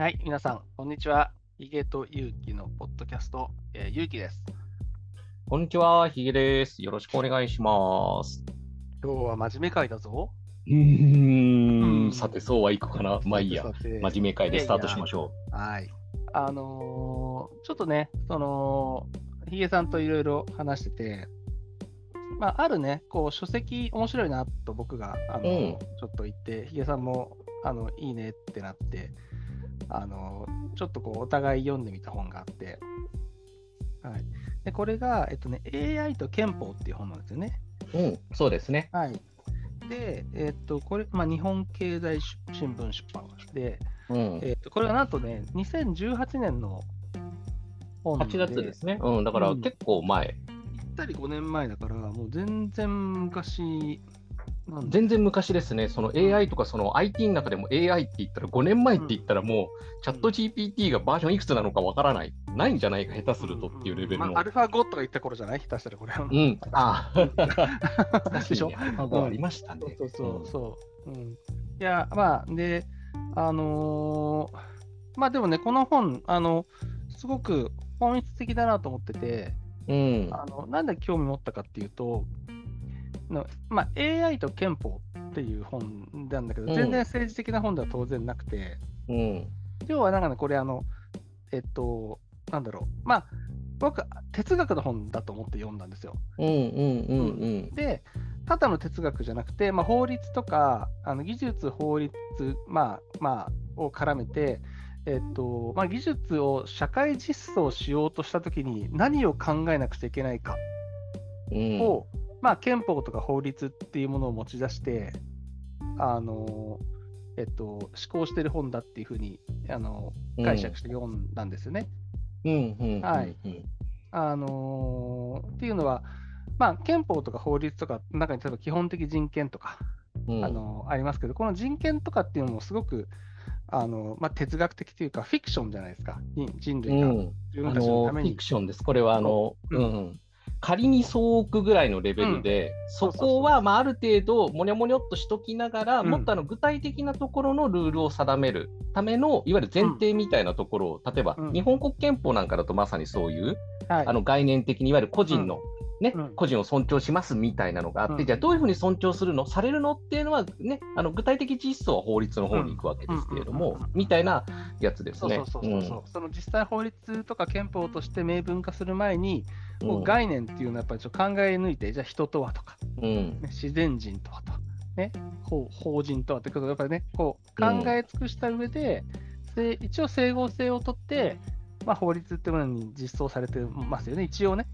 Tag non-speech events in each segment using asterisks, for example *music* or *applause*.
はい、皆さん、こんにちは。ヒゲと勇気のポッドキャスト、えー、勇気です。こんにちは、ヒゲです。よろしくお願いします。今日は真面目会だぞ。うーうんん、さて、そうはいくかな。まあいいや。真面目会でスタートしましょはい。あのーちょっとね、その、ヒゲさんといろいろ話してて、まあ、あるね、こう、書籍面白いなと僕が、あのーうんちょっと言って、ヒゲさんも、あの、いいねってなって、あのーちょっとこう、お互い読んでみた本があって、はい。で、これが、えっとね、AI と憲法っていう本なんですよね。う。うん、そうですね。はい。で、えっと、これ、まあ、日本経済新聞出版で、うん。えっと、これがなんとね、2018年の本で、8月ですね。うん、だからうん結構前。ぴったり5年前だから、もう全然昔全然昔ですね。その AI とかその IT の中でも AI って言ったら5年前って言ったらもうチャット GPT がバージョンいくつなのかわからない。ないんじゃないか、下手するとっていうレベルの。まあ、アルファ5とか言った頃じゃない？下手したらこれは。うん。ああ。*laughs* でしょ確かにねアルファ5ありましたね。そうそうそう。うん、いや、まあ、で、あのーまあでもね、この本、あの、すごく本質的だなと思ってて、うん。あのなんで興味持ったかっていうと、のまあ、AI と憲法っていう本なんだけど、うん。全然政治的な本では当然なくて、うん。要はなんかね、これあの、えっと、なんだろう、まあ、僕、哲学の本だと思って読んだんですよ。で、ただの哲学じゃなくて、まあ、法律とか、あの技術、法律、まあ、まあ、を絡めて、えっとまあ、技術を社会実装しようとしたときに何を考えなくちゃいけないかうん。を、まあ、憲法とか法律っていうものを持ち出して、あのえっと、思考してる本だっていうふうにあの解釈して読んだんですよね。うんうんうんはい。あのっていうのは、まあ、憲法とか法律とかの中に例えば基本的人権とか、うん。あのありますけど、この人権とかっていうのもすごくあの、まあ、哲学的というか、フィクションじゃないですか、人人類がうん、自分あたちのために。のフィク。ションです。これはあの、ううん。ん仮に総億ぐらいのレベルで、そうそうそうそこはまあある程度、もにょもにょっとしときながら、うん。もっとあの具体的なところのルールを定めるための、いわゆる前提みたいなところを、例えば、うん。日本国憲法なんかだとまさにそういう、はい。あの概念的にいわゆる個人の、ねうん。個人を尊重しますみたいなのがあって、うん。じゃあどういうふうに尊重するの、されるの？っていうのは、ね、あの具体的実装は法律の方に行くわけですけれどもみたいなやつですね。そうそうそうそうそう、その実際法律とか憲法として明文化する前に、もう概念っていうのはやっぱりちょっと考え抜いて、じゃあ人とはとか、ね、自然人とはと、ね、法法人とはってことをやっぱりね、こう考え尽くした上で、で一応整合性をとって、まあ、法律っていうものに実装されてますよね、一応ね。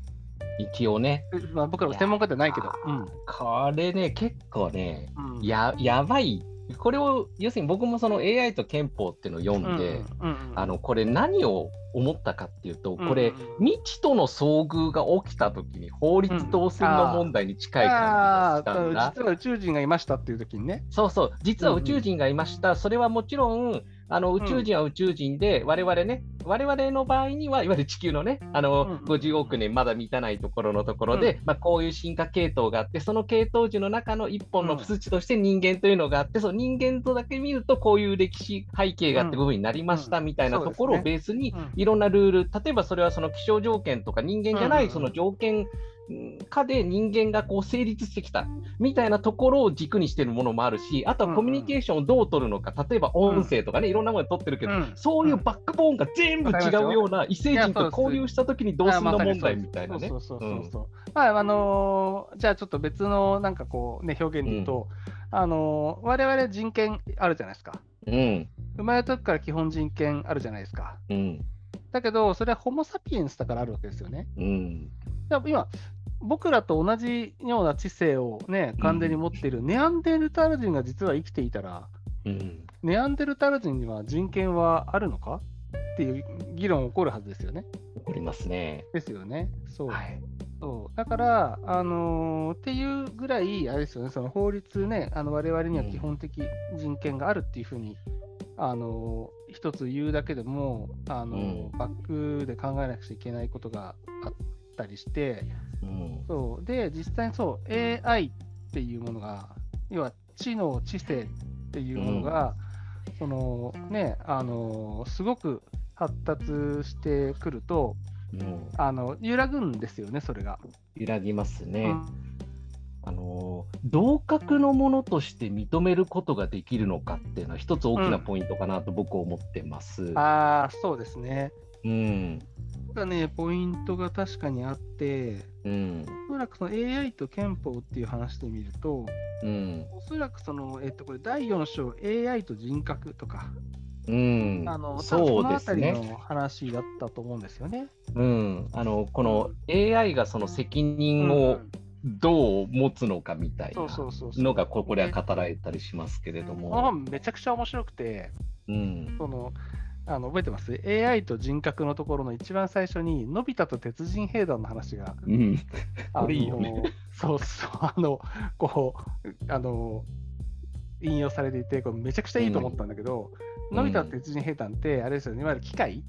一応ね、まあ、僕らも専門家じゃないけど。うんこれね、結構ね、うんややばい。これを、要するに僕もその AI と憲法っていうのを読んで、うんうんうんあの、これ何を思ったかっていうと、うんこれ、未知との遭遇が起きたときに法律どうするの問題に近い感じがしたんだ。あー実は宇宙人がいましたっていう時にね。そうそう、実は宇宙人がいました。それはもちろん、あの宇宙人は宇宙人で、我々ね、我々の場合には、いわゆる地球のね、あの、うん50億年まだ満たないところのところで、うまあ、こういう進化系統があって、その系統樹の中の一本の数値として人間というのがあって、その人間とだけ見ると、こういう歴史背景があって部分になりましたうん。みたいなところをベースに、うん。いろんなルール、例えばそれはその気象条件とか人間じゃなうんうんうん。いその条件下で人間がこう成立してきたみたいなところを軸にしてるものもあるし、あとはコミュニケーションをどう取るのか、例えば音声とかね、いろんなもので取ってるけど、うんそういうバックボーンが全部違うような異星人と交流したときにどうするの問題みたいなねそ。うそうそうそうそう。まあ、あのーじゃあちょっと別のなんかこうね、表現で言うと、あのー我々人権あるじゃないですか。うん、生まれた時から基本人権あるじゃないですか。うん、だけど、それはホモ・サピエンスだからあるわけですよね。うん、今、僕らと同じような知性をね、完全に持っているネアンデルタール人が実は生きていたら、うん。ネアンデルタール人には人権はあるのか？っていう議論起こるはずですよね。起こりますね。ですよね。そう。はい。そうだから、あのーっていうぐらい、あれですよね、その法律ね、あの我々には基本的人権があるっていうふうに、あのー一つ言うだけでも、あのーうんバックで考えなくちゃいけないことがあったりして、うん、そうで、実際にそう、AI っていうものが、要は知能、知性っていうものが、そのね、あのすごく発達してくると、うんあの揺らぐんですよね、それが。揺らぎますね。うんあの同格のものとして認めることができるのかっていうのは一つ大きなポイントかなと僕は思ってます。ああ、そうですね。うん。ただね、ポイントが確かにあって、うん。おそらくその AI と憲法っていう話で見ると、うん。おそらくその、えっと、これ第4章、AI と人格とか、うん。あのそうですね。の話だったと思うんですよね。うん。あの、この AI がその責任をうんどう持つのかみたいな。のがここでは語られたりしますけれども。本めちゃくちゃ面白くて、うん。そのあの覚えてます ?AI と人格のところの一番最初に、のび太と鉄人兵団の話が、うん。あこれいいよねのそうそう、あの、こう、あの、引用されていて、これめちゃくちゃいいと思ったんだけど、うんのび太と鉄人兵団って、あれですよね、いわゆる機械？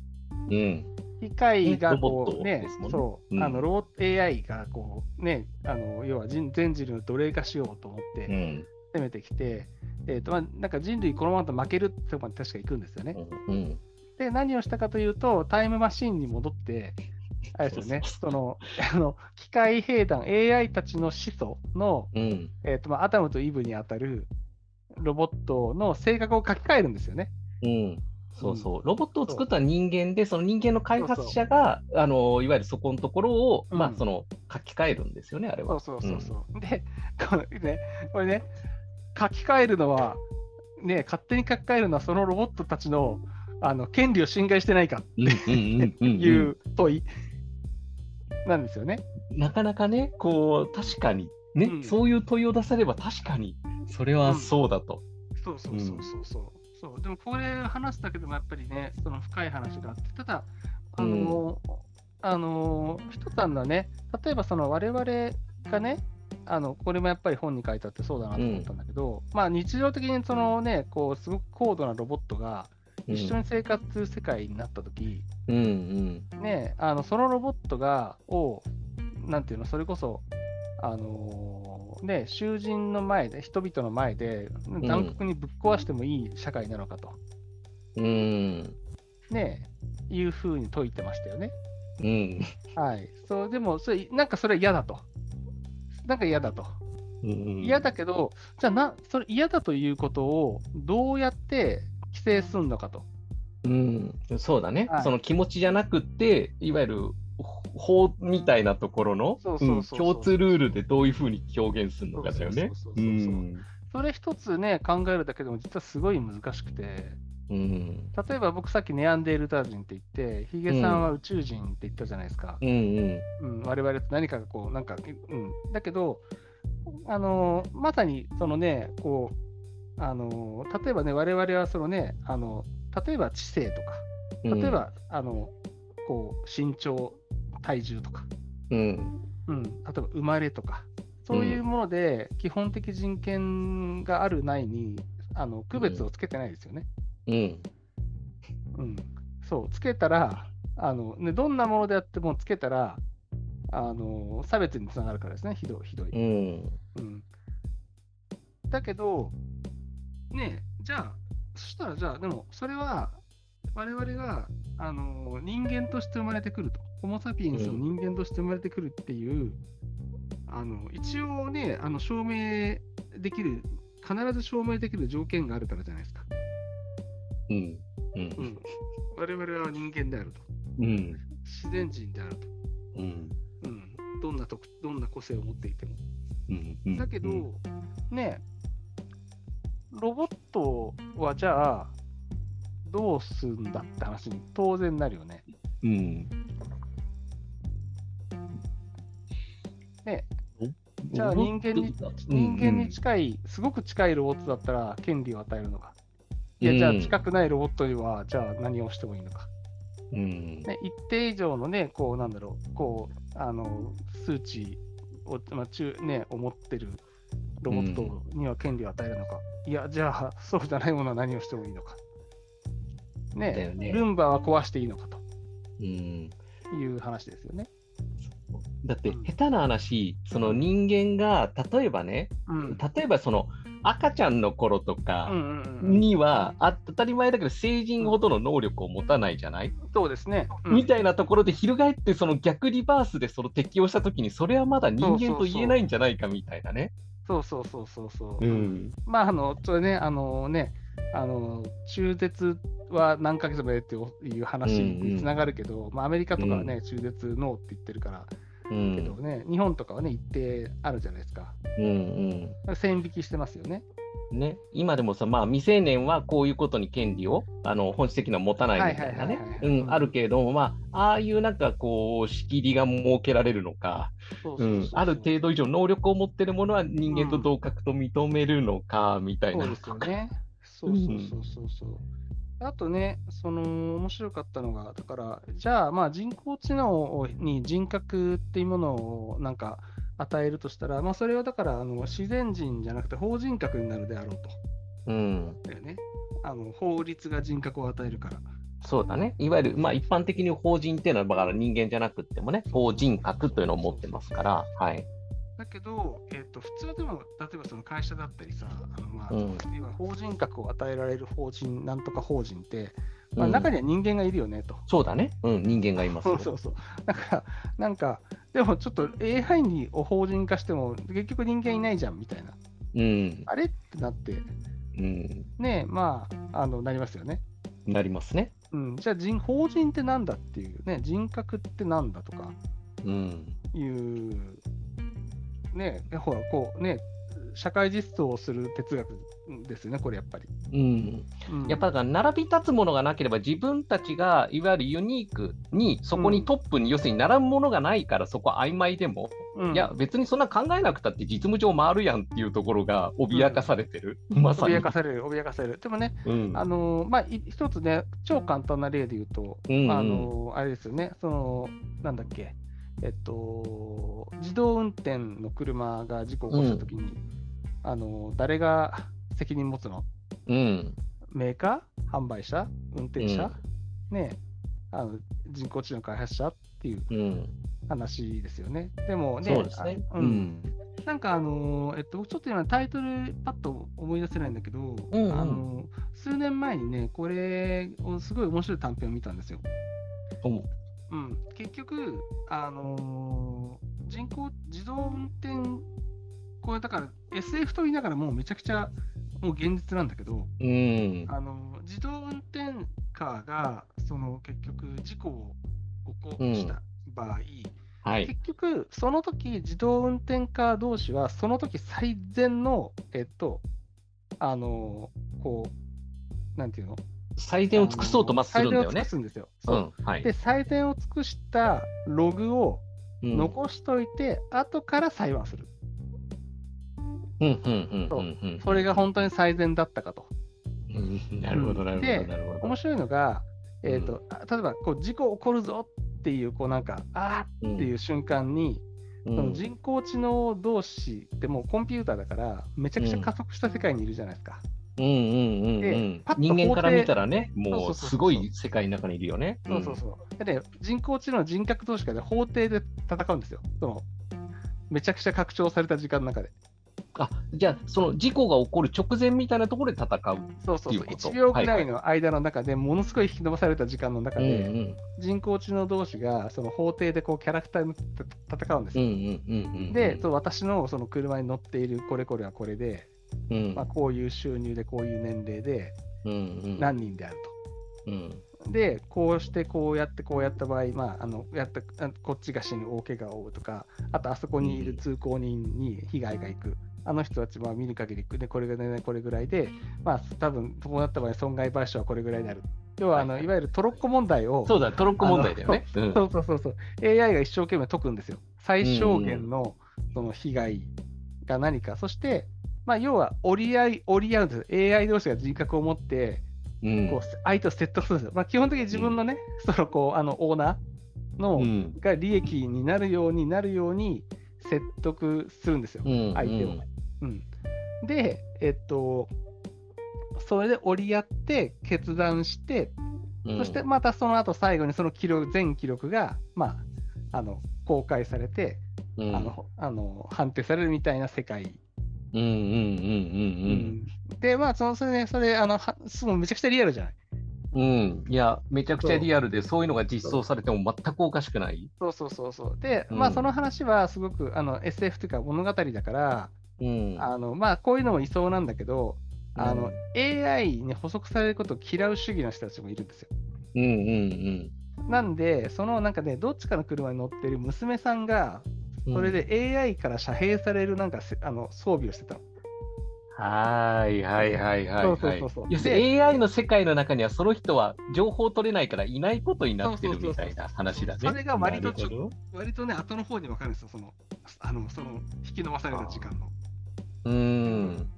うん。機械がこうねねそう、うんあのロボット AI がこうね、あの要は人全人類を奴隷化しようと思ってうん。攻めてきて、えーとまあ、なんか人類このままだと負けるってとこまで確か行くんですよね。うん。で、何をしたかというと、タイムマシーンに戻って、あれですよね、そのあの機械兵団、AI たちの始祖の、うん。えーとまあ、アダムとイブにあたるロボットの性格を書き換えるんですよね。うん。そうそう、ロボットを作った人間で、その人間の開発者が、あのいわゆるそこのところを、うんまあ、その書き換えるんですよね、あれは。そうそうそうそう。でこの、ね、これね、書き換えるのは、ね、勝手に書き換えるのは、そのロボットたちのあの権利を侵害してないかうんうんうんうんうん。いう問いなんですよね。なかなかね、こう、確かに、ね、うん。そういう問いを出せれば、確かに、それはそうだと。そうそうそうそうそう。そう。でもこれ話すだけでもやっぱりね、その深い話があって、ただ、あの、あの一つあるのはね、例えばその我々がね、あのこれもやっぱり本に書いてあってそうだなと思ったんだけど、まあ日常的にそのね、こうすごく高度なロボットが一緒に生活する世界になったとき、うんうんね、あのそのロボットが、を、なんていうの、それこそ、あのーね、囚人の前で、人々の前で、残酷にぶっ壊してもいい社会なのかと、うんね、いうふうに説いてましたよね。うんはい。そう、でも、それ、なんかそれは嫌だと。なんか嫌だと。うん嫌だけど、じゃあな、それ嫌だということをどうやって規制すんのかと。うん、そうだね、はいその気持ちじゃなくって、いわゆる法みたいなところのそうそうそうそううん共通ルールでどういうふうに表現するのかだよねそれ一つね、考えるだけでも実はすごい難しくて、うん例えば僕さっきネアンデールター人って言って、ヒゲさんは宇宙人って言ったじゃないですか。うんうんうん、我々と何かがこう、なんか、うん。だけど、あのーまさにそのね、こう、あのー例えばね、我々はそのね、あの例えば知性とか、うん。例えば、あのこう身長、体重とか、うん。うん、例えば生まれとか、そういうもので基本的人権があるないにあの区別をつけてないですよね。うん。うん、そう、つけたらあの、ね、どんなものであってもつけたら、あの差別につながるからですね、ひどい、ひどい。うん。うん、だけど、ねえ、じゃあ、そしたら、じゃあ、でも、それは、我々が、あの人間として生まれてくると、ホモ・サピエンスの人間として生まれてくるっていう、あの一応ね、あの証明できる、必ず証明できる条件があるからじゃないですか。うんううん。ん、我々は人間であると、うん。自然人であると、うん。うん、どんな特どんな個性を持っていても。うんうんだけど、ねロボットはじゃあ、どうすんだって話に当然なるよね。うんねじゃあ人間に人間に近い、すごく近いロボットだったら権利を与えるのか。いや、じゃあ近くないロボットには、じゃあ何をしてもいいのか。うんね、一定以上のね、こう、なんだろう、こう、あの、数値を、まあ、中、ね、思ってるロボットには権利を与えるのか。いや、じゃあ、そうじゃないものは何をしてもいいのか。ね、ねルンバは壊していいのかとうんいう話ですよね。だってうん下手な話、その人間が例えばね、うん例えばその赤ちゃんの頃とうんかうんうんには、あ当たり前だけど成人ほどの能力を持たないじゃない、そうですね。うんみたいなところで翻ってその逆リバースでその適用したときにそれはまだ人間と言えないんじゃないかみたいなね。そうそうそうそうそう。うんまあ、あの、それね、あのね、あの、中絶は何ヶ月までっていう話につながるけど、まあ、アメリカとかはね、中絶ノーって言ってるから、うんけどね、日本とかはね、一定あるじゃないですか。うんうん線引きしてますよね。ね、今でもさ、まあ、未成年はこういうことに権利をあの本質的には持たないみたいなねあるけれども、まあ、ああいうなんかこう、仕切りが設けられるのか、ある程度以上能力を持ってるものは人間と同格と認めるのか、みたいなのそうですよ。ね。そうそうそうそうそう。あとね、その面白かったのが、だから、じゃあ、まあ、人工知能に人格っていうものをなんか与えるとしたら、まあ、それはだからあの自然人じゃなくて法人格になるであろうと。うん、だよね。あの法律が人格を与えるから。そうだね。いわゆる、まあ、一般的に法人っていうのは、だから人間じゃなくってもね、法人格というのを持ってますから、はい。だけど、えっと普通でも、例えばその会社だったりさ、あのまあうん法人格を与えられる法人、なんとか法人って、まあ、うん中には人間がいるよねと。そうだね。うん、人間がいますよ。そうそうそう。だから、なんか、でもちょっと AI にを法人化しても、結局人間いないじゃんみたいな。うん、あれってなって、うん、ねまあ、あのなりますよね。なりますね。うん、じゃあ人、法人ってなんだっていうね、人格ってなんだとかうん、いう、ね、ほら、こうね、社会実装をする哲学ですよね、これやっぱり。うん。うん、やっぱだから並び立つものがなければ自分たちがいわゆるユニークにそこにトップに、要するに並ぶものがないからそこは曖昧でも、うん、いや別にそんな考えなくたって実務上回るやんっていうところが脅かされてる、まさに。脅。かされる、脅かされる。でもね、うん。あのまあ、い一つね、超簡単な例で言うと、うん。うんあのあれですよね、その、なんだっけ、えっと、自動運転の車が事故を起こしたときに、あの、誰が責任持つの？うん。メーカー？販売者？運転者、ねあの人工知能開発者っていううん。話ですよね。でもね、そうですね。あうん。なんかあのーえっと、ちょっと今タイトルパッと思い出せないんだけど、んうん。あのー数年前にね、これをすごい面白い短編を見たんですよ。う。んうん、結局、あのー人工自動運転、これだから SF と言いながらもうめちゃくちゃもう現実なんだけど、うんあのー自動運転カーがその結局事故を起こした場合、はい。結局、その時自動運転カー同士は、その時最善の、えっと、あのーこう、なんていうの？最善を尽くそうとまっするんだよね最善を尽く。すんですよ。うそう。んはいで、最善を尽くしたログをうん残しといて、後から裁判する。それが本当に最善だったかと。うんなるほど、なるほでど、なるほど。面白いのが、えっとあ例えばこう事故起こるぞっていう、こうなんか、あーっていう瞬間に、うんその人工知能同士ってもうコンピューターだから、めちゃくちゃ加速した世界にいるじゃないですか。うんうんうんうんで人間から見たらね、もそうすごい世界の中にいるよね。そうそうそう。でね、人工知能の人格同士が、ね、法廷で戦うんですよ。そのめちゃくちゃ拡張された時間の中で。あじゃあ、その事故が起こる直前みたいなところで戦う。そうそうそう。いうこと1秒ぐらいの間の中で、ものすごい引き伸ばされた時間の中うんうで、ん人工知能同士がその法廷でこうキャラクターに戦うんですよ。うんうんうんうんで、私のその車に乗っているこれこれはこれで、うんまあ、こういう収入でこういう年齢でうんうん何人であるうんと。で、こうしてこうやってこうやった場合、まあ、あのやったあこっちが死ぬ、大怪我を負うとか、あとあそこにいる通行人に被害がいく。あの人たちは見る限りでこれがねこれぐらいで、まあ多分こうなった場合、損害賠償はこれぐらいになる。要はあの、はいいわゆるトロッコ問題を、そうだ、トロッコ問題だよね。うんそうそうそうそう、AI が一生懸命解くんですよ。最小限のその被害が何か、そして、まあ、要は折り合い、折り合うんですよ。AI 同士が人格を持って、うんこう相手を説得するんですよ。まあ、基本的に自分のね、そのこうあのオーナーの、うんが利益になるようになるように説得するんですよ、うん相手を。うんで、えっと、それで折り合って決断して、うんそしてまたその後最後にその記録全記録が、まあ、あの公開されて、うんあのあの判定されるみたいな世界。うんうんうんうんで、まあ、そのそれね、それ、あのはそのめちゃくちゃリアルじゃない？うん。うん。いや、めちゃくちゃリアルで、そういうのが実装されても全くおかしくない。そうそうそうそう。で、うんまあ、その話はすごくあの SF というか物語だから、うん。あのまあ、こういうのもいそうなんだけど、あのうん AI に補足されることを嫌う主義の人たちもいるんですよ。うんうんなんで、そのなんかね、どっちかの車に乗ってる娘さんが、うん。それで AI から遮蔽されるなんかせあの装備をしてたの。はいはいはいはい、はい。そうそうそうそう要するに AI の世界の中にはその人は情報取れないからいないことになってるみたいな話だね。それが割と割とね、後の方に分かるんですよ、その、あのその引き伸ばされた時間の。うーん。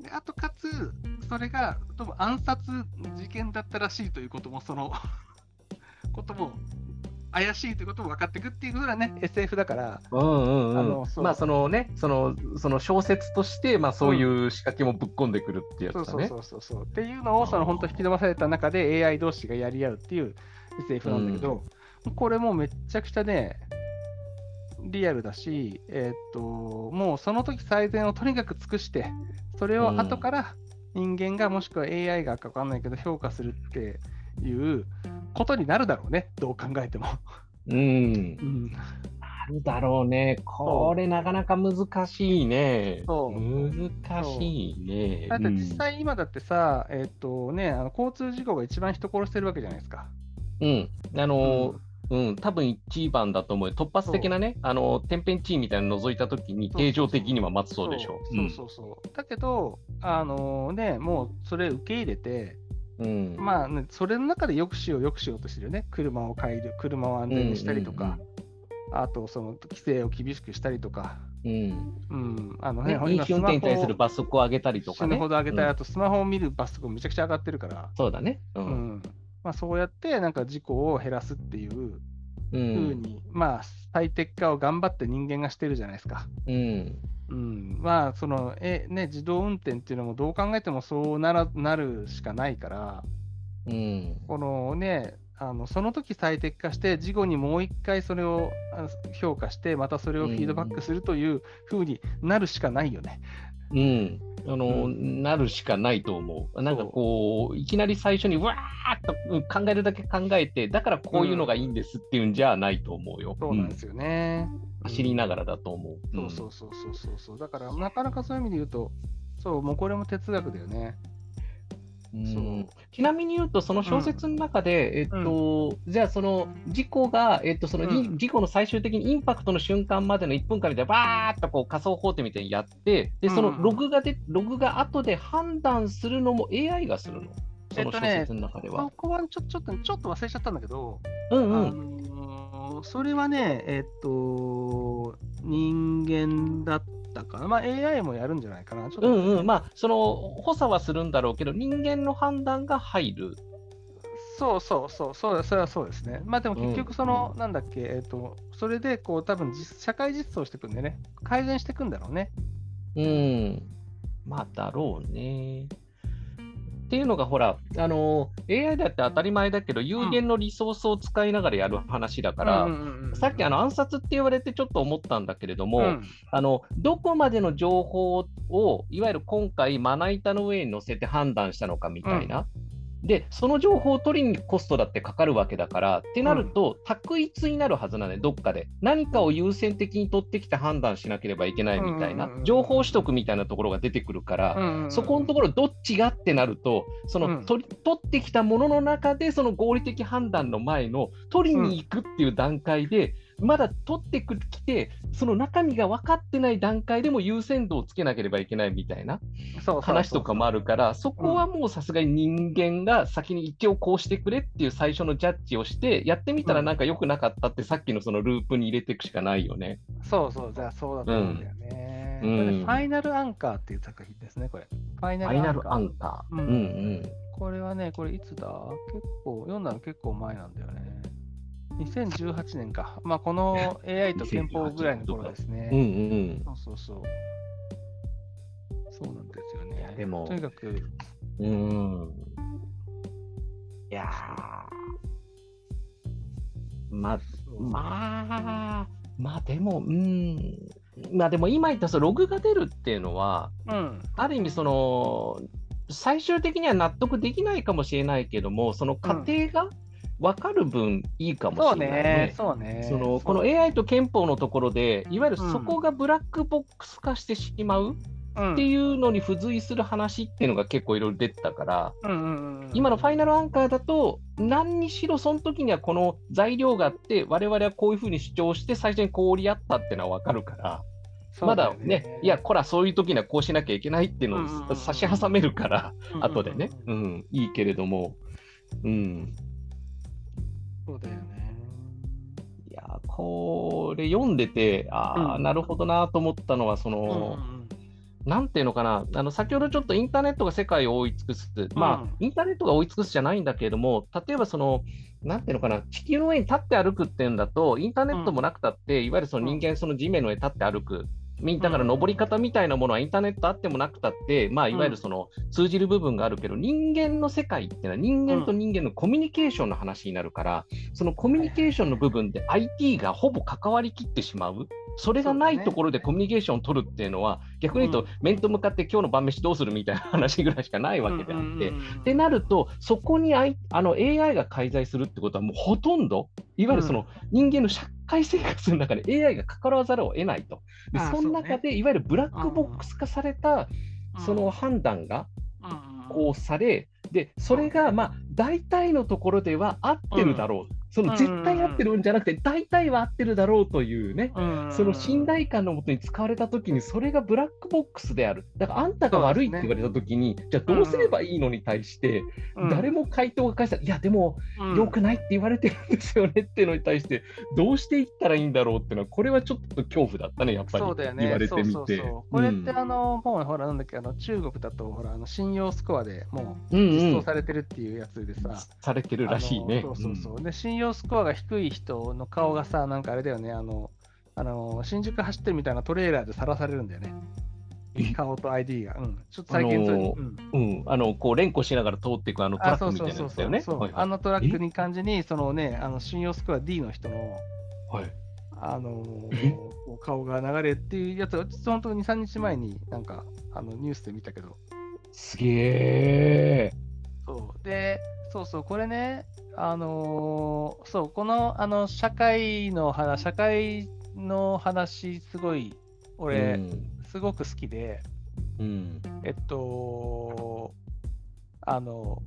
であとかつ、それがどうも暗殺事件だったらしいということも、その *laughs* ことも怪しいということも分かっていくっていうことがね、SF だから、うんうんうんあの。そうまあそのね、そのその小説として、まあそういう仕掛けもぶっ込んでくるってやつだね。そうそうそうそうそう。っていうのを、その本当引き伸ばされた中で AI 同士がやり合うっていう SF なんだけど、これもめっちゃくちゃね、リアルだし、えーっと、もうその時最善をとにかく尽くして、それを後から人間がもしくは AI がかわかんないけど評価するっていうことになるだろうね、どう考えても。うん。うん、あるだろうね。これなかなか難しいね。難しいね。だって実際今だってさ、えーっとね、あの交通事故が一番人殺してるわけじゃないですか。うん。あの、うん、多分一番だと思うよ。突発的なね、あの、天変地異みたいなの覗いたときに、定常的にはまずそうでしょう。そうそうそう。だけど、あのね、もうそれ受け入れて、うん。まあ、ね、それの中で抑止を抑止しようとしてるよね。車を変える、車を安全にしたりとか、あと、その規制を厳しくしたりとか、うん。うん。うん、あのねね、飲酒運転に対するバ罰則を上げたりとかね。死ぬほど上げたり、うんあとスマホを見る罰則もめちゃくちゃ上がってるから、そうだね。う。うんんまあ、そうやってなんか事故を減らすっていううふうに、まあ、最適化を頑張って人間がしてるじゃないですか。うん。うん、まあ、その、え、ね、自動運転っていうのもどう考えてもそうならなるしかないから、うん。このね、あのその時最適化して、事後にもう一回それをあ評価して、またそれをフィードバックするというふうになるしかないよね。うん。あの、うなるしかないと思う。なんかこう、いきなり最初にわーっとうん考えるだけ考えて、だからこういうのがいいんですっていうんじゃないと思うよ。そうなんですよね。うん走りながらだと思う。そうそうそうそうそうそう。だから、なかなかそういう意味で言うと、そう、もうこれも哲学だよね。う。ん。そうちなみに言うと、その小説の中で、えっと、じゃあその事故が、えっと、その、うん。事故の最終的にインパクトの瞬間までの1分間でバーっとこう仮想法廷みたいにやって、で、そのうんログがで、ログが後で判断するのも AI がするの？その小説の中では。そこはちょちょっとちょっと忘れちゃったんだけど、うんうあん。それはね、えっと、人間だったかな。まあ AI もやるんじゃないかな。ちょっとうんうん。まあ、その補佐はするんだろうけど、人間の判断が入る。そうそうそう、そうだそれはそうですね。まあでも結局、その、うんなんだっけ、えっ、と、それで、こう、多分実社会実装していくんでね、改善していくんだろうね。うん。まあ、だろうね。っていうのが、ほら、あの、AI だって当たり前だけど、有限のリソースを使いながらやる話だから、さっきあの暗殺って言われてちょっと思ったんだけれども、うん。あのどこまでの情報をいわゆる今回まな板の上に乗せて判断したのかみたいな。でその情報を取りにコストだってかかるわけだからってなると、択一になるはずなのね、どっかで。何かを優先的に取ってきて判断しなければいけないみたいな、情報取得みたいなところが出てくるから、そこのところどっちがってなると、その、うん。取り取ってきたものの中で、その合理的判断の前の取りに行くっていう段階で、まだ取ってきて、その中身が分かってない段階でも優先度をつけなければいけないみたいな話とかもあるから、そこはもうさすがに人間が先に一応こうしてくれっていう最初のジャッジをして、やってみたらなんか良くなかったって、さっきのそのループに入れていくしかないよね。そうそう、じゃあそうだと思うんだよね。うんファイナルアンカーっていう作品ですね、これ。ファイフナルアンカー。ううんんうん。これはね、これいつだ？結構、読んだの結構前なんだよね。2018年か。まあ、この AI と憲法ぐらいの頃です *laughs* うんね。うん。そうそうそう。そうなんですよね。でもとにかく、うーんいやーまあ、まあ、まあでも、うん、まあでも今言ったそのログが出るっていうのは、うん。ある意味その、最終的には納得できないかもしれないけども、その過程が分かる分いいかもそうしれないね。ね。。そうね。そのこのそう AI と憲法のところで、いわゆるそこがブラックボックス化してしまううん。っていうのに付随する話っていうのが結構いろいろ出てたから、今のファイナルアンカーだと、何にしろその時にはこの材料があって、我々はこういうふうに主張して、最初にこう折り合ったっていうのは分かるから、まだね、いや、こら、そういう時にはこうしなきゃいけないっていうのを差し挟めるから、後でね、うん、いいけれども、うん、そうだよね。いや、これ読んでて、ああ、うん。なるほどなと思ったのは、その、うんうんなんていうのかな、あの先ほどちょっとインターネットが世界を覆い尽くす、まあ、インターネットが覆い尽くすじゃないんだけれども、例えばその、なんていうのかな、地球の上に立って歩くっていうんだと、インターネットもなくたって、いわゆるその人間、その地面の上に立って歩く。みだから登り方みたいなものはインターネットあってもなくたって、まあ、いわゆるその通じる部分があるけど、人間の世界っていうのは人間と人間のコミュニケーションの話になるから、そのコミュニケーションの部分で IT がほぼ関わりきってしまう。それがないところでコミュニケーションを取るっていうのは、逆に言うと、面と向かって今日の晩飯どうするみたいな話ぐらいしかないわけであって、ってなると、そこにあいあの AI が介在するってことは、もうほとんど、いわゆるその人間の社会生活の中で AI が関わらざるを得ないと。でその中で、いわゆるブラックボックス化されたその判断がこうされ、でそれがまあ大体のところでは合ってるだろう、その絶対合ってるんじゃなくて、大体は合ってるだろうというね、その信頼感のもとに使われたときに、それがブラックボックスである。だから、あんたが悪いって言われたときに、じゃあどうすればいいのに対して、誰も回答が返したら、いや、でも、良くないって言われてるんですよねっていうのに対して、どうしていったらいいんだろうっていうのは、これはちょっと恐怖だったね、やっぱり、そうだよね。言われてみて。そうそうそうこれって、あの、もうほら、なんだっけ、あの中国だと、ほら、あの信用スコアでもううんうん実装されてるっていうやつでさ、されてるらしいね。そうそうそう。で、信用スコアが低い人の顔がさ、なんかあれだよね、あの、あの新宿走ってるみたいなトレーラーでさらされるんだよね。え？顔と ID が。うん。ちょっと最近そういうの、あのうん。うん、あのこう連呼しながら通っていくあのトラックみたいなやつだよね。あのトラックに感じに、そのね、あの信用スコア D の人の、はい。あのえ？こう顔が流れっていうやつを、本当2、3日前になんかあのニュースで見たけど、すげえ。そう。で、そうそう、これね、あのーそう、このあの社会の話、社会の話、すごい、俺、うんすごく好きで、うんえっと、あの、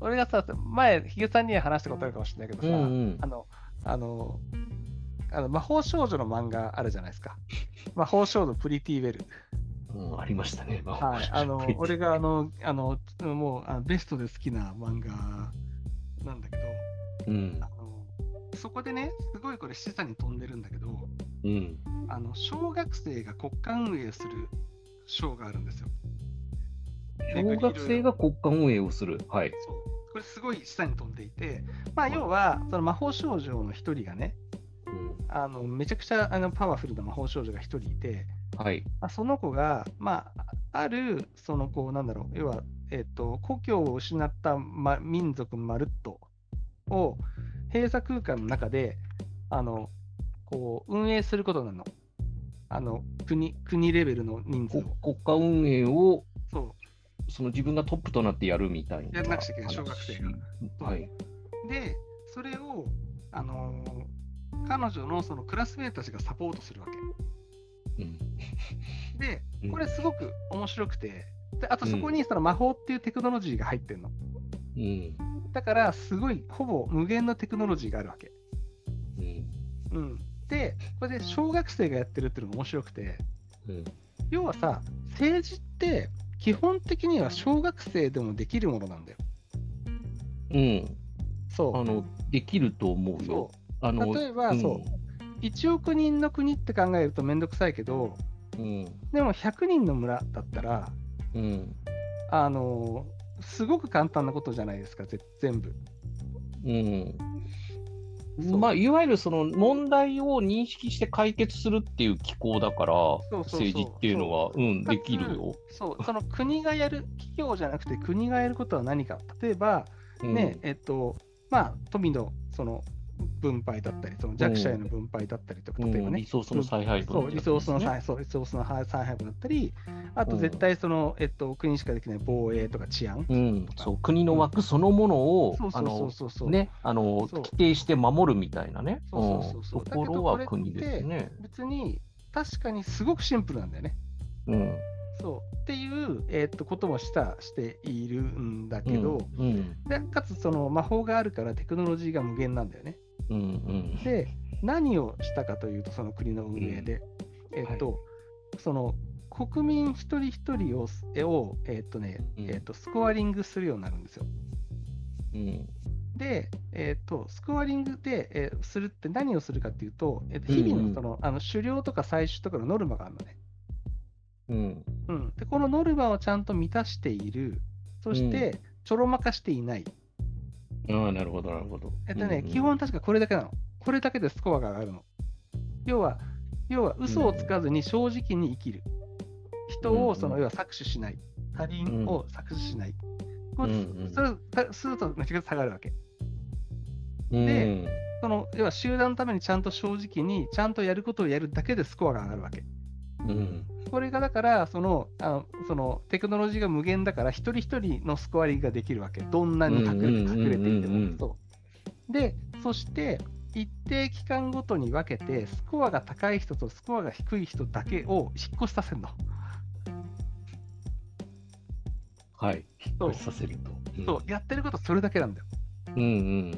俺がさ、前、ヒゲさんには話したことあるかもしれないけどさ、うんうんあの、あの、あの魔法少女の漫画あるじゃないですか。魔法少女プリティウェル。うんありましたね。はい。あの、俺があの、あの、もうあのベストで好きな漫画なんだけど、うんあのそこでね、すごいこれ示唆に飛んでるんだけど、うんあの、小学生が国家運営する賞があるんですよ。小学生が国家運営をする。はい。そう。これすごい下に飛んでいて、まあ、要は、その魔法少女の一人がね、うんあのめちゃくちゃあのパワフルな魔法少女が一人いて、はい。まあ、その子が、まあ、ある、そのこう、なんだろう、要は、えっ、と、故郷を失った、ま、民族マルットを閉鎖空間の中で、あの、こう、運営することなの。あの、国、国レベルの人数国家運営をそその自分がトップとなってやるみたいな。やらなくちゃいけない小学生が話。はい。う。で、それを、あのー彼女のそのクラスメートたちがサポートするわけ。うんでうん、これすごく面白くて、であとそこにその魔法っていうテクノロジーが入ってるの。うん。だから、すごい、ほぼ無限のテクノロジーがあるわけ。うん。うん、で、これで小学生がやってるっていうのが面白くて、うん。要はさ、政治って基本的には小学生でもできるものなんだよ。うん。そう。あのできると思うよ。そ。あの例えばそう。1億人の国って考えるとめんどくさいけど、うん。でも100人の村だったら、うん。あのすごく簡単なことじゃないですか、ぜ全部。うん。まあ、いわゆるその問題を認識して解決するっていう機構だから、政治っていうのは、うん、できるよ。そう、その国がやる、企業じゃなくて国がやることは何か。例えば、うん。ね、えっと、まあ、富の、その、分配だったり、その弱者への分配だったりとか、例えばね、リソースの再配分、そうリソースの再そうリソースの再配分だったり、あと絶対その、えっと、国しかできない防衛とか治安。うん、そう国の枠そのものを、そうそうそあのうそう。そう。ね、あのそう。規定して守るみたいなね、そうそうそうそう。うん。ところは国ですね。別に確かにすごくシンプルなんだよね。うん。そう。っていう、えっとこともしたしているんだけど、うん。でかつその魔法があるからテクノロジーが無限なんだよね。うんうん。で、何をしたかというと、その国の運営で、えっと、その国民一人一人を、えをえっとねうん。えっと、スコアリングするようになるんですよ。うん。で、えっと、スコアリングで、えーするって何をするかっていうと、えっと、日々うん。うんのその、あの狩猟とか採取とかのノルマがあるのね。うん。うん、でこのノルマをちゃんと満たしている、そしてちょろまかしていない。ああ、なるほど、なるほど。えっとね、うんうん基本確かこれだけなの。これだけでスコアが上がるの。要は、要は嘘をつかずに正直に生きる。人をその、要は搾取しない。他人を搾取しない。うんうんそれたするとめちゃくちゃ下がるわけ。うんでその要は集団のためにちゃんと正直に、ちゃんとやることをやるだけでスコアが上がるわけ。うんこれがだからそのあのそのテクノロジーが無限だから一人一人のスコアリングができるわけ。どんなに隠れていてうんも。そうで、そして一定期間ごとに分けて、スコアが高い人とスコアが低い人だけを引っ越しさせるの。はい、引っ越しさせると。うんそうやってることはそれだけなんだよ。うんうん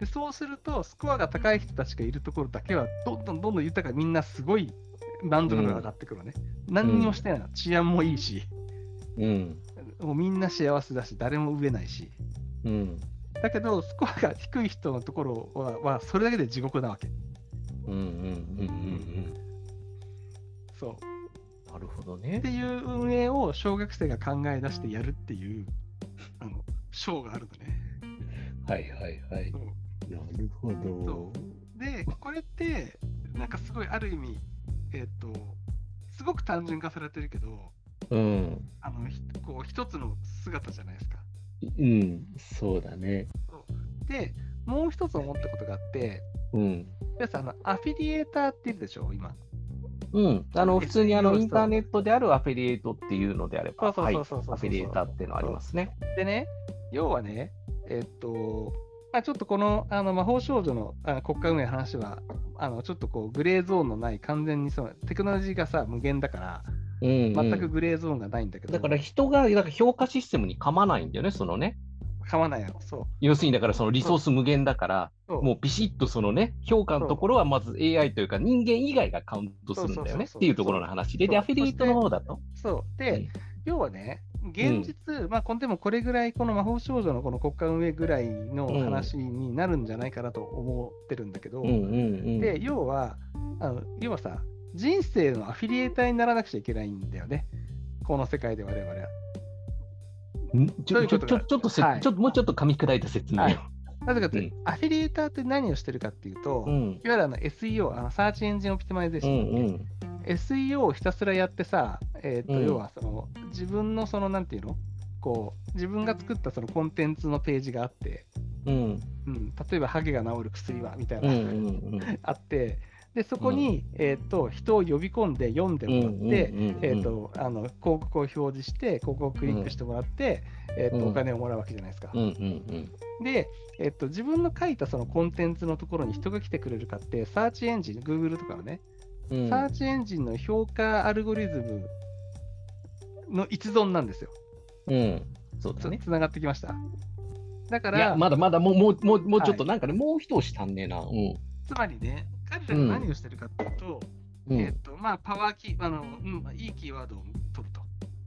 でそうすると、スコアが高い人たちがいるところだけは、どんどんどんどん豊かみんなすごい満足度が上がってくるのね。何にもしてないの。治安もいいし、うんもうみんな幸せだし、誰も飢えないし。うんだけど、スコアが低い人のところは、はそれだけで地獄なわけ。うんうんうんうんそう。うんなるほどねって。いう運営を小学生が考え出してやるっていう、あの、賞があるのね。はいはいはい。なるほど。で、これって、なんかすごいある意味、えっ、と、すごく単純化されてるけど、うん。あの、ひこう、一つの姿じゃないですか。うん、そうだね。で、もう一つ思ったことがあって、うん。皆さん、あの、アフィリエーターっているでしょ、今。うん、あの普通にあのインターネットであるアフィリエイトっていうのであれば、アフィリエイターっていうのはありますね。でね、要はね、えっと、まあ、ちょっとこのあの魔法少女のあの国家運営の話は、あのちょっとこうグレーゾーンのない、完全にそのテクノロジーがさ、無限だから、うんうん。全くグレーゾーンがないんだけど、だから人がなんか評価システムに噛まないんだよね、そのね。買わないやろ、そう。要するにだからそのリソース無限だから、もうビシッとそのね、評価のところはまず AI というか人間以外がカウントするんだよね。っていうところの話で、アフィリエイトの方だと。そう。で、うん。要はね、現実、まあ、こんでもこれぐらい、この魔法少女のこの国家運営ぐらいの話になるんじゃないかなと思ってるんだけど、うんうんうん。で、要は、あの要はさ、人生のアフィリエーターにならなくちゃいけないんだよね、この世界で我々は。ん？ちょちょちょちょっとせ、はい。ちょっともうちょっと噛み砕いた説明を。はい。なぜかというと、うアフィリエーターって何をしてるかっていうと、いわうんゆるあの SEO、あのサーチエンジンオプティマイゼーシうョン、ん SEO をひたすらやってさ、えーとうん。要はその自分のそのなんていうの？こう自分が作ったそのコンテンツのページがあって、うん。うん、例えばハゲが治る薬はみたいな、うんうんうん *laughs* あってでそこに、えー、と人を呼び込んで読んでもらって、えー、とあの広告を表示して広告をクリックしてもらって、えーとうん。お金をもらうわけじゃないですか。うんうんで、えっと、自分の書いたそのコンテンツのところに人が来てくれるかって、サーチエンジン、Google とかのね、うんサーチエンジンの評価アルゴリズムの一存なんですよ。うんそうだね。つつながってきました。だかいや、ら、まだまだもうもうもうもうちょっとはなんかね、もう一押し足んねえな。うんつまりね、彼らが何をしてるかっていうと、うんえっと、まあ、パワーキー、あの、うん、まあいいキーワードを取ると。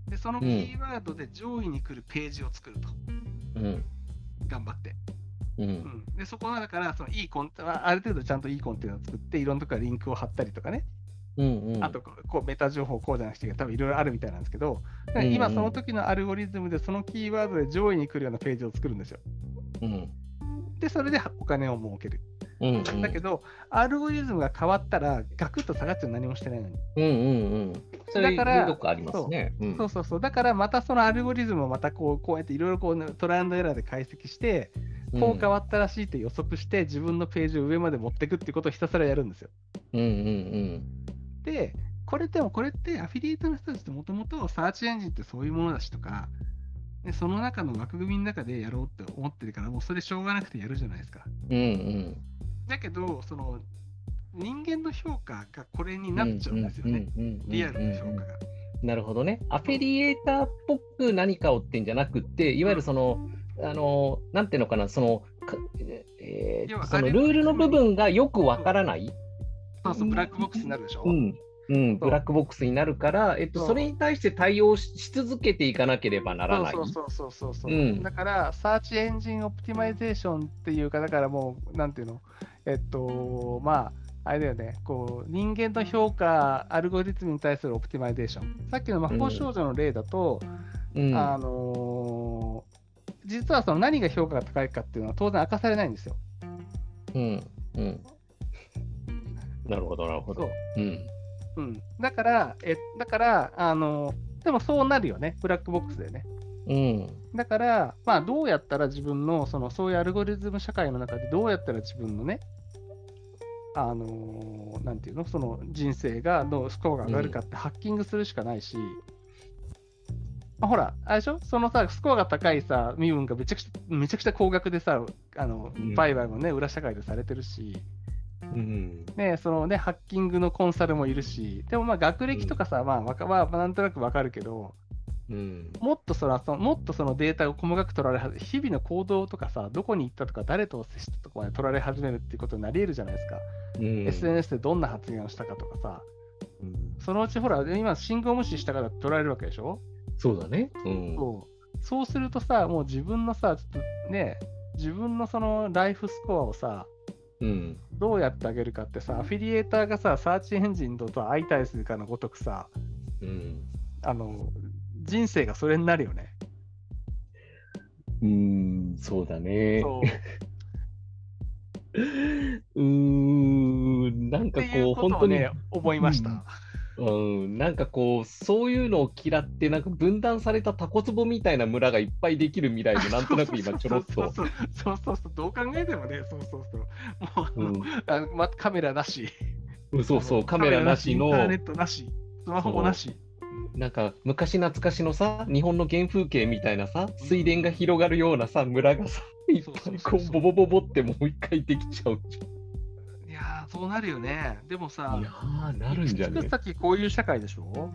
で、そのキーワードで上位に来るページを作ると。うん頑張って。ううん。ん、でそこはだからそのいいコンテあある程度ちゃんといいコンテンツを作っていろんなとこからリンクを貼ったりとかね、うんうん。あとこうメタ情報こうじゃなくて多分いろいろあるみたいなんですけど、今その時のアルゴリズムでそのキーワードで上位に来るようなページを作るんですよ。うん。でそれでお金を儲ける。うんうん。だけど、アルゴリズムが変わったらガクッと下がっちゃう何もしてないのに。うんうんうん。それだからよくありますね。う。ん。そうそうそう。だからまたそのアルゴリズムをまたこうこうやっていろいろこうトライアンドエラーで解析して、こう変わったらしいって予測して、自分のページを上まで持っていくっていうことをひたすらやるんですよ。うんうんで、これでもこれってアフィリエイトの人たちってもともとサーチエンジンってそういうものだしとか、でその中の枠組みの中でやろうって思ってるから、もうそれしょうがなくてやるじゃないですか。うん。うんだけど、その人間の評価がこれにうん。なっちゃうんですよね。うんうんうんうんリアルな評価が。なるほどね。アフィリエーターっぽく何かをってんじゃなくって、いわゆるその、あの、なんていうのかな、その、かえーそのアルールの部分がよくわからない、そうそう、ブラックボックスになるでしょ？うんうん、ブラックボックスになるから、えっと、それに対して対応しし続けていかなければならない。そうそうそうそうそう、うんだから、 search engine optimization っていうか、だからもう、なんていうの、えっと、まあ、あれだよね、こう人間の評価、アルゴリズムに対する optimization。さっきの魔法少女の例だと、うんあのー実はその何が評価が高いかっていうのは当然明かされないんですよ。うんうん。なるほど、なるほそう。ど。うん。うん、だから、えだから、あのでもそうなるよね、ブラックボックスでね。うん。だから、まあ、どうやったら自分のそのそういうアルゴリズム社会の中でどうやったら自分のね、あのーなんていうの、その人生がどうスコアが上がるかってハッキングするしかないし、まあ、ほら、あれでしょ、そのさ、スコアが高いさ、身分がめちゃくちゃめちゃくちゃ高額でさ、あのうん。売買もね、裏社会でされてるし、うんね、そのね、ハッキングのコンサルもいるし、でもまあ学歴とかさ、まあわか、まあ、なんとなくわかるけど、うん。もっとそのもっとそのデータを細かく取られはじ日々の行動とかさ、どこに行ったとか、誰と接したとかまで取られ始めるっていうことになり得るじゃないですか。うん。SNS でどんな発言をしたかとかさ、うん。そのうちほら、今、信号無視したから取られるわけでしょ、そうだね。うん。そう。そうするとさ、もう自分のさ、ちょっとね、自分のそのライフスコアをさ、うん。どうやってあげるかってさ、アフィリエーターがさ、サーチエンジンとさ相対するかのごとくさ、うん。あの人生がそれになるよね。うん、そうだね。そう。*laughs* うーん、なんかこう、本当に、思いました。うん、なんかこう、そういうのを嫌って、なんか分断されたタコツボみたいな村がいっぱいできる未来で、なんとなく今、ちょろっと。*laughs* そうそうそうそうそう、どう考えてもね、そうそうそう。もううんあのま、カメラなし。そうそう、カメラなしのインターネットなし。スマホもなし。なんか昔懐かしのさ、日本の原風景みたいなさ、水田が広がるようなさ、村がさ、いっそうぱいそうそうそうこうボボボボってもう一回できちゃうそうなるよね。でもゃさん。いや、ー、なるんじゃね先こういう社会でしょ？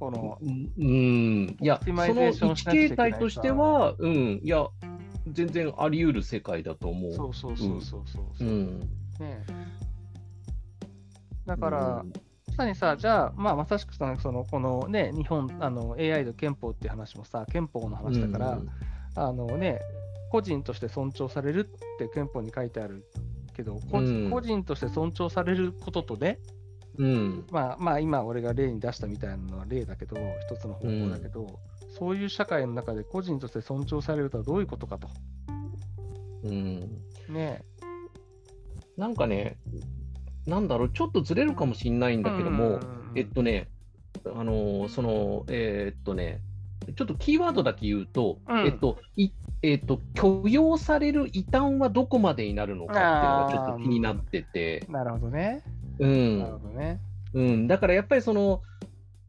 この、うん、うんいや、その一形態としては、うん、いや、全然あり得る世界だと思う。そうそうそうそうそうそうう。ん。ねだから、うんまさにさ、じゃあ、まあ、まさしくその、そのこのね、日本、あの AI と憲法っていう話もさ、憲法の話だから、あのね、個人として尊重されるって憲法に書いてあるけど、個人として尊重されることとね、うん。まあ、まあ、今俺が例に出したみたいなのは例だけど、一つの方法だけど、そういう社会の中で個人として尊重されるとはどういうことかと。うん。ねなんかね、なんだろう、ちょっとずれるかもしれないんだけども、えっとね、あのーその、えーっとね、ちょっとキーワードだけ言うと、うん。えっと、いえっと、許容される異端はどこまでになるのかっていうのがちょっと気になってて、なるほどね。うなるん、ほどね。うん、だからやっぱりその、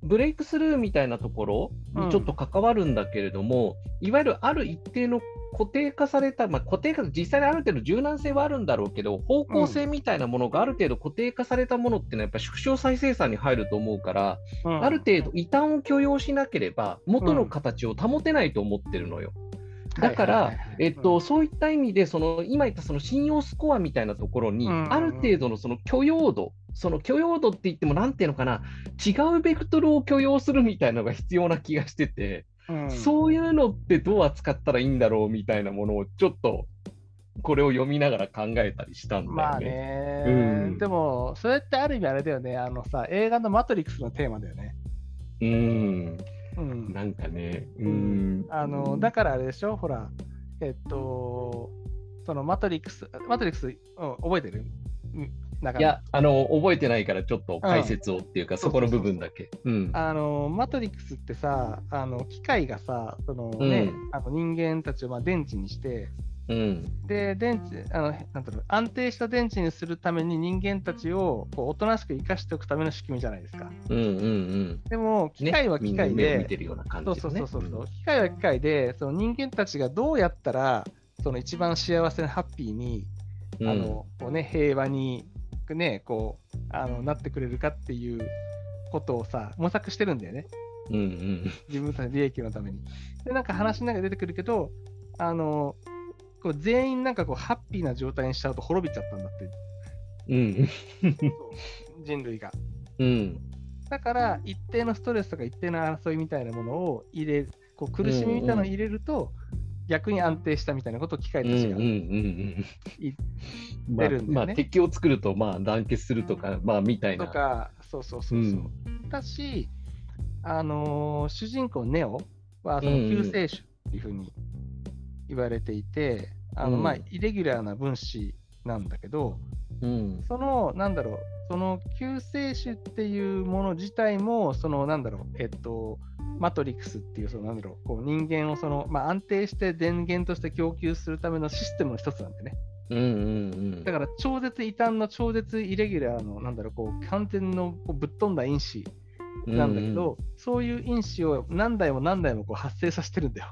ブレイクスルーみたいなところにちょっと関わるんだけれども、いわゆるある一定の固定化された、まあ、固定化、実際にある程度柔軟性はあるんだろうけど、方向性みたいなものがある程度固定化されたものっていうのは、やっぱ縮小再生産に入ると思うから、うん。ある程度異端を許容しなければ、元の形を保てないと思ってるのよ。だからえっと、そういった意味で、その今言ったその信用スコアみたいなところに、うん。ある程度のその許容度、その許容度って言っても、なんていうのかな、違うベクトルを許容するみたいなのが必要な気がしてて、うん。そういうのってどう扱ったらいいんだろうみたいなものを、ちょっとこれを読みながら考えたりしたんだまあよね。ね、うん。でも、それってある意味あれだよね、あのさ、映画のマトリックスのテーマだよね。うん、うん。なんかね、うん、あのだからあれでしょ、ほら、えっと、そのマトリックス、マトリックス、うん、覚えてる？いや、あの、覚えてないから、ちょっと解説をっていうか、うんそこの部分だけ。うん。あのマトリックスってさ、あの機械がさ、そのねうんあの人間たちをまあ電池にして、うん。で、電池、あの、なんだろう、安定した電池にするために人間たちをこうおとなしく生かしておくための仕組みじゃないですか。うんうんうん。でも、機械は機械で、てるような感じで、ね。そうそうそうそう、機械は機械で、その人間たちがどうやったら、その一番幸せなハッピーに、うんあのこうね、平和に、ね、こうあのなってくれるかっていうことをさ、模索してるんだよね。うんうん。自分たちの利益のために。で、なんか話の中で出てくるけど、あのこう全員なんかこうハッピーな状態にしちゃうと滅びちゃったんだって、うん。人類が。うん。だから、一定のストレスとか一定の争いみたいなものを入れ、こう苦しみみたいなのを入れると、逆に安定したみたいなことを機械たちがうんうんうん言っうん。出るんだよねまあ、まあ、敵を作ると、まあ、団結するとか、まあ、みたいな。とか、そうそうそうそう。だし、あのー主人公ネオはそのうんうん救世主っていうふうに言われていて、あのうんまあイレギュラーな分子なんだけど、うん。そのなんだろう、その救世主っていうもの自体も、そのなんだろう、えっと、マトリックスっていう、そのなんだろう、こう人間をその、まあ、安定して電源として供給するためのシステムの一つなんでね。うんうんうん。だから超絶異端の超絶イレギュラーの、なんだろう、こう完全のこうぶっ飛んだ因子なんだけど、そういう因子を何台も何台もこう発生させてるんだよ。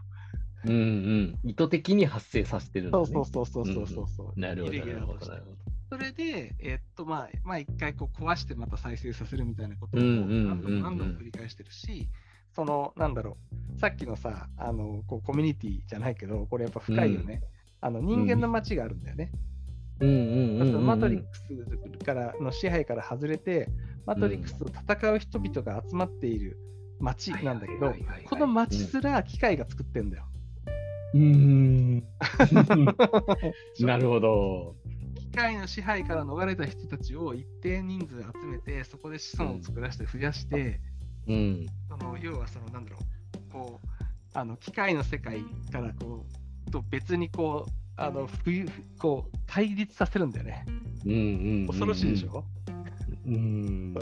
うんうん。意図的に発生させてるんだね。そうそうそうそうそうそう。なるほど、イレギなるほど。なるほどそれで、えっと、まあ、まあ、一回こう壊してまた再生させるみたいなことをうんうんうんうん何度も何度も繰り返してるし、その、なんだろう、さっきのさ、あの、こうコミュニティじゃないけど、これやっぱ深いよね。あの人間の街があるんだよね。うんうんうんうんうん。マトリックスからの支配から外れて、マトリックスと戦う人々が集まっている街なんだけどこの街すら機械が作ってんだよ。うーん。*laughs* *laughs* なるほど。機械の支配から逃れた人たちを一定人数集めて、そこで子孫を作らせて増やして、うん。その要はそのなんだろう、こう、あの機械の世界からこうと別にこう、あの冬こう対立させるんだよね。うんうんうんうん。恐ろしいでしょ、うん。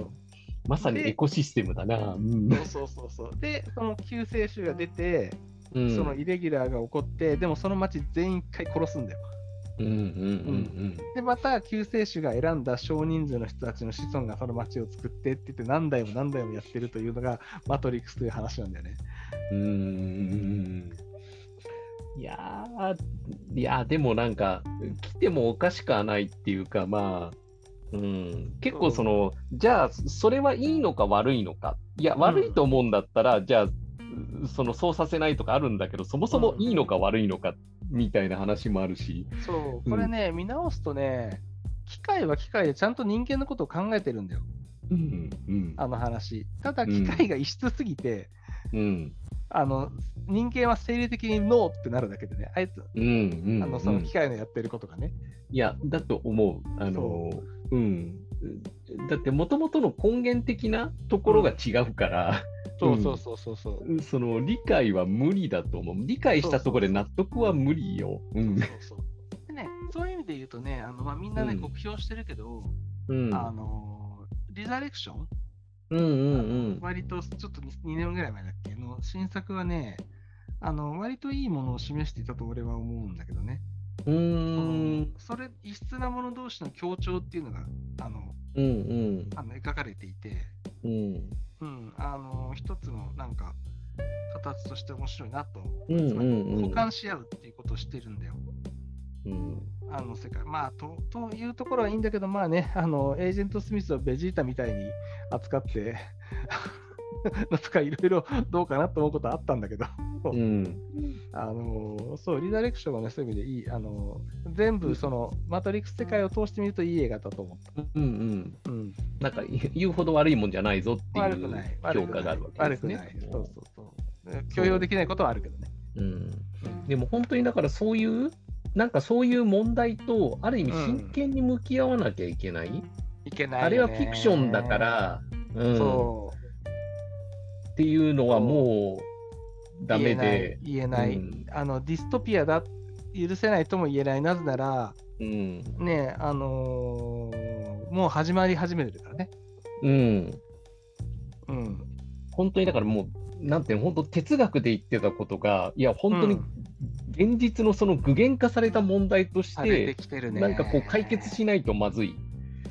まさにエコシステムだな。うんそうそうそうそう。で、その救世主が出て、うんそのイレギュラーが起こって、でもその町全員一回殺すんだよ。うんうんうんで、また救世主が選んだ少人数の人たちの子孫がその町を作ってって言って何代も何代もやってるというのがマトリックスという話なんだよね。うん。うん。いやー、いやーでもなんか、来てもおかしくはないっていうか、まあ、うん、結構その、じゃあ、それはいいのか悪いのか。いや、ん悪いと思うんだったら、じゃあ、そのそうさせないとかあるんだけど、そもそもいいのか悪いのかみたいな話もあるし。そう、これね、見直すとね、機械は機械でちゃんと人間のことを考えてるんだよ、うん、うん、あの話。ただ、機械が異質すぎて、うん、あの人間は生理的にノーってなるだけでね、あいつ、うん、うん。あのその機械のやってることがね。いや、だと思う。あの、うん。だって、もともとの根源的なところが違うから、そうそうそうそうそう。その理解は無理だと思う。理解したところで納得は無理よ。うん。そうそうでね、そういう意味で言うとね、あのまあ、みんなね、うん酷評してるけど、うん。あのリザレクション、うんうん割とちょっと 2, 年ぐらい前だっけ？の新作はね、あの割といいものを示していたと俺は思うんだけどね。うん。それ、異質なもの同士の協調っていうのがあのうんうん。あの描かれていて、うん。うん、あの一つのなんか形として面白いなと思う。うんうんうんつまり補完し合うっていうことをしてるんだよ。うん。あの世界。まあと、というところはいいんだけど、まあね、あのエージェント・スミスをベジータみたいに扱って、*laughs* のとかいろいろ *laughs* どうかなと思うことはあったんだけど、うん。*laughs* あのそう、リダレクションはね、そういう意味でいい、あの全部そのマトリックス世界を通してみるといい映画だと思った。うんうん。うん、なんか言うほど悪いもんじゃないぞっていう。評価があるわけですね。悪くない。そうそうそう。許容できないことはあるけどね。うん。でも本当にだからそういう、なんかそういう問題と、ある意味真剣に向き合わなきゃいけない。いけない、あれはフィクションだか、ら、うん、そっていうのはもうう。ダメで。言えない。うんあのディストピアだ、許せないとも言えない。なぜなら、うん。ね、あのーもう始まり始めてるからね。うん。うん。本当にだからもう、なんていうの、本当哲学で言ってたことが、いや、本当にうん現実のその具現化された問題としてて、きてるね。なんかこう解決しないとまずい。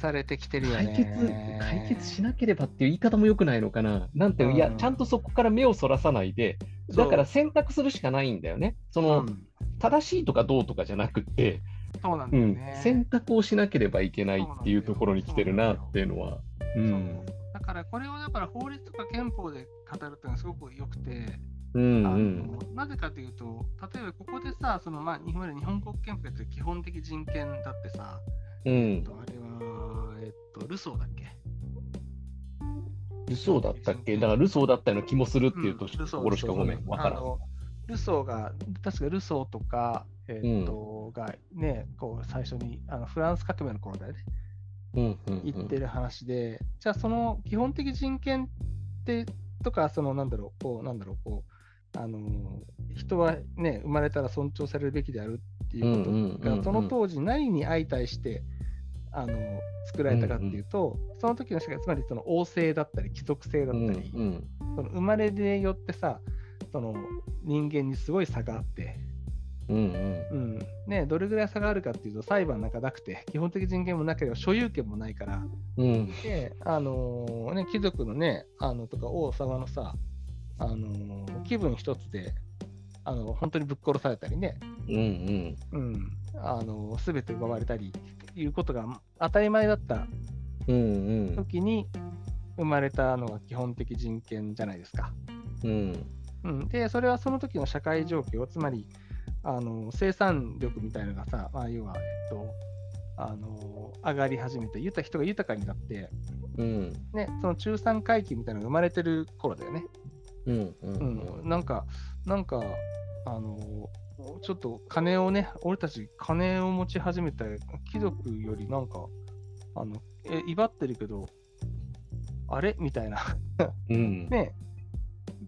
されてきてるよね。解決、解決しなければっていう言い方も良くないのかな。なんていう、いやう、んちゃんとそこから目をそらさないで、だから選択するしかないんだよね。その、うん正しいとかどうとかじゃなくて、そうなんうんだよね。選択をしなければいけないっていうところに来てるなっていうのは。うだからこれをだから法律とか憲法で語るっていうのはすごく良くて、うんうん。なぜかというと、例えばここでさ、そのまあ日本日本国憲法って基本的人権だってさ、うんえっと、あれは、えっと、ルソーだっけ？ルソーだったっけ？だからルソーだったような気もするっていうとしかごめん、わからん。あのルソーが、確かルソーとか、えっと、がね、こう最初にあのフランス革命の頃だよね、言ってる話で、じゃあその基本的人権ってとか、そのなんだろう、こう、なんだろう、こう、あの人はね、生まれたら尊重されるべきであるっていうことが、その当時何に相対して、あの作られたかっていうと、その時の社会、つまりその王政だったり、貴族性だったうんり、うん。その生まれによってさ、その人間にすごい差があって、うんうん。うん。ね、どれぐらい差があるかっていうと、裁判なんかなくて、基本的人権もなければ所有権もないから、うん。で、あのーね、貴族のね、あのとか王様のさ、あのー気分一つで、あの本当にぶっ殺されたりね、うんうん。うん、あのー、全て奪われたりいうことが当たり前だった時に生まれたのが基本的人権じゃないですか。うん。うん、で、それはその時の社会状況、つまりあの生産力みたいなのがさ、まあ、要は、えっと、あの上がり始めて、豊人が豊かになって、うん。ね、その中産階級みたいなのが生まれてる頃だよね。うんううん。ん、なんか、なんか、あのちょっと金をね、俺たち金を持ち始めた貴族よりなんか、あのえ威張ってるけど、あれ？みたいな。うん。*laughs* ね、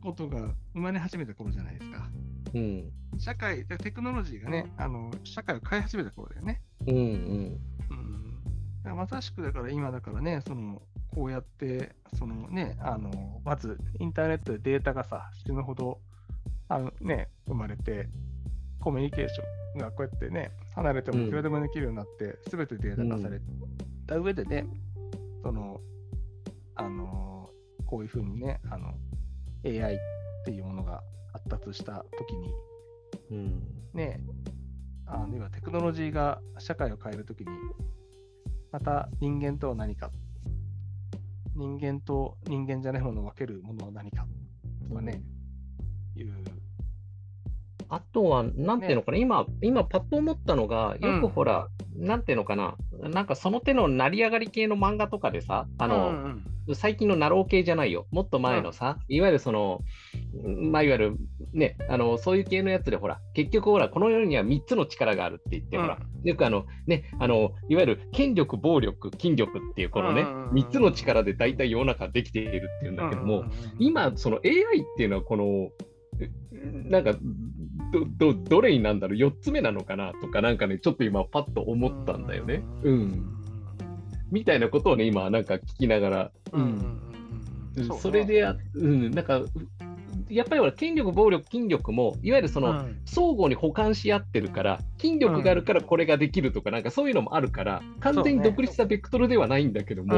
ことが生まれ始めた頃じゃないですか。うん。社会、テクノロジーがね、あの社会を変え始めた頃だよね。うんうん。うん、まさしくだから今だからね、そのこうやって、そのね、あのまずインターネットでデータがさ、死ぬほどあの、ね、生まれて、コミュニケーションがこうやってね、離れてもいくらでもできるようになって、すべ、てデータ化された上でね、その、あの、こういうふうにね、あの、AI っていうものが発達したときに、うん。ね、あの要はテクノロジーが社会を変えるときに、また人間とは何か、人間と人間じゃないものを分けるものは何かとかね、いう。あとは、なんていうのかな、今、今、パッと思ったのが、よくほら、なんていうのかな、なんかその手の成り上がり系の漫画とかでさ、あの、うんうん最近のナロー系じゃないよ、もっと前のさ、いわゆるその、まあ、いわゆるね、あの、そういう系のやつで、ほら、結局ほら、この世には3つの力があるって言って、ほら、よくあの、ね、あの、いわゆる権力、暴力、筋力っていう、このね、うんうんうん。3つの力で大体世の中できているっていうんだけども、うんうんうん今、その AI っていうのは、この、えなんか、ど、ど、どれになんだろう、4つ目なのかなとか、なんかね、ちょっと今、パッと思ったんだよね。うん。みたいなことをね、今、なんか聞きながら、うん。それでや、うん、なんか、やっぱりほら、権力、暴力、筋力も、いわゆるその、うん相互に補完し合ってるから、筋力があるからこれができるとか、なんかそういうのもあるから、完全に独立したベクトルではないんだけども、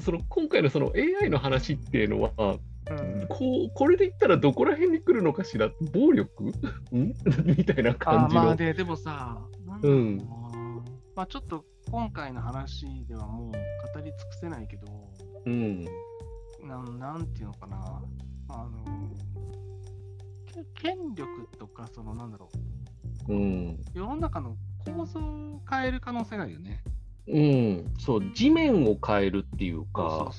その今回のその AI の話っていうのは、うんこうこれで言ったらどこら辺に来るのかしら、暴力んみたいな感じの。まあで、でもさ、うんまあちょっと今回の話ではもう語り尽くせないけど、うんななんていうのかな、あの、権力とか、そのなんだろう、うん世の中の構造を変える可能性があるよね。うん、そう、地面を変えるっていうか、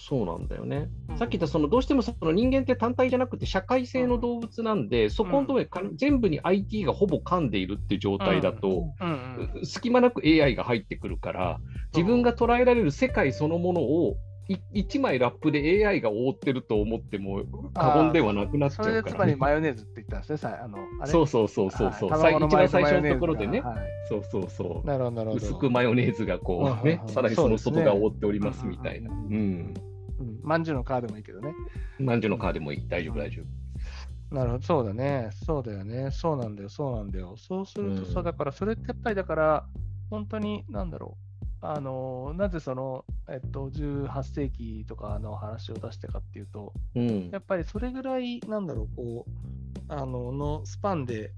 そうなんだよね。うん。さっき言ったそのどうしてもその人間って単体じゃなくて社会性の動物なんで、そこのところにか全部に IT がほぼ噛んでいるっていう状態だと、うんうん。隙間なく AI が入ってくるから、自分が捉えられる世界そのものをい一枚ラップで AI が覆ってると思っても過言ではなくなっちゃそれでつまりうからね。マヨネーズって言ったんですね、さあのあれ？そうそうそうそうそう、はい一番最初のところでね、がはいそうそうそう。なるほど。薄くマヨネーズがこうねさらにその外側を覆っておりますみたいな。ううんん。うん、まんじゅうの皮でもいいけどね。まんじゅうの皮でもいい。大丈夫、大丈夫。なるほど、そうだね。そうだよね。そうなんだよ、そうなんだよ。そうするとさ、うんだからそれってやっぱりだから、本当に、なんだろう。あの、なぜその、えっと、18世紀とかの話を出したかっていうと、うんやっぱりそれぐらい、なんだろう、こう、あの、のスパンで、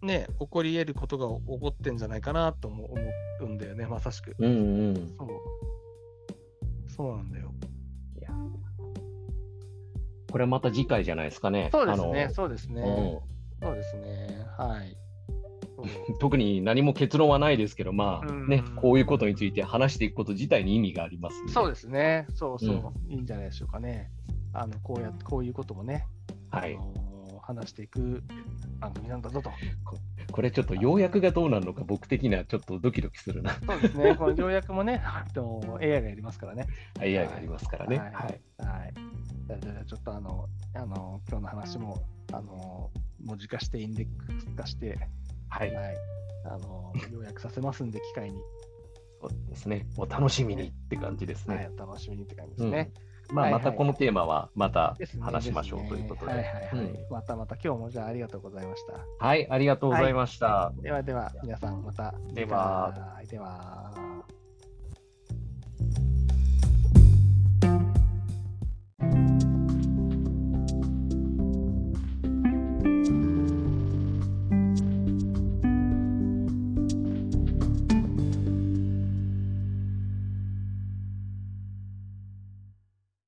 ね、起こり得ることが起こってんじゃないかなとも思うんだよね、まさしく。うんうん。そう。そうなんだよ。いやこれまた次回じゃないですかね。そうですね、そうですね。うんそうですね。はい。*laughs* 特に何も結論はないですけど、まあうんね、こういうことについて話していくこと自体に意味がありますんでそうですね。そうそう。いいんじゃないでしょうかね。あの、こうやって、こういうこともね、はい話していく番組なんだぞと。これちょっと要約がどうなるのか、僕的にはちょっとドキドキするな。そうですね。この条約もね、*laughs* AI がやりますからね。AI がありますからね。はいはい。はい。じゃあちょっとあの、あの、今日の話も、あの、文字化して、インデックス化して、はい。はい。あの、要約させますんで、機会に。そうですね。お楽しみにって感じですはい楽しみにって感じですね。まあ、はいはいまたこのテーマはまた話しましょうということで。はいはいはい。うんまたまた今日もじゃあありがとうございました。はい、ありがとうございました。ではでは、皆さんまた。では。では。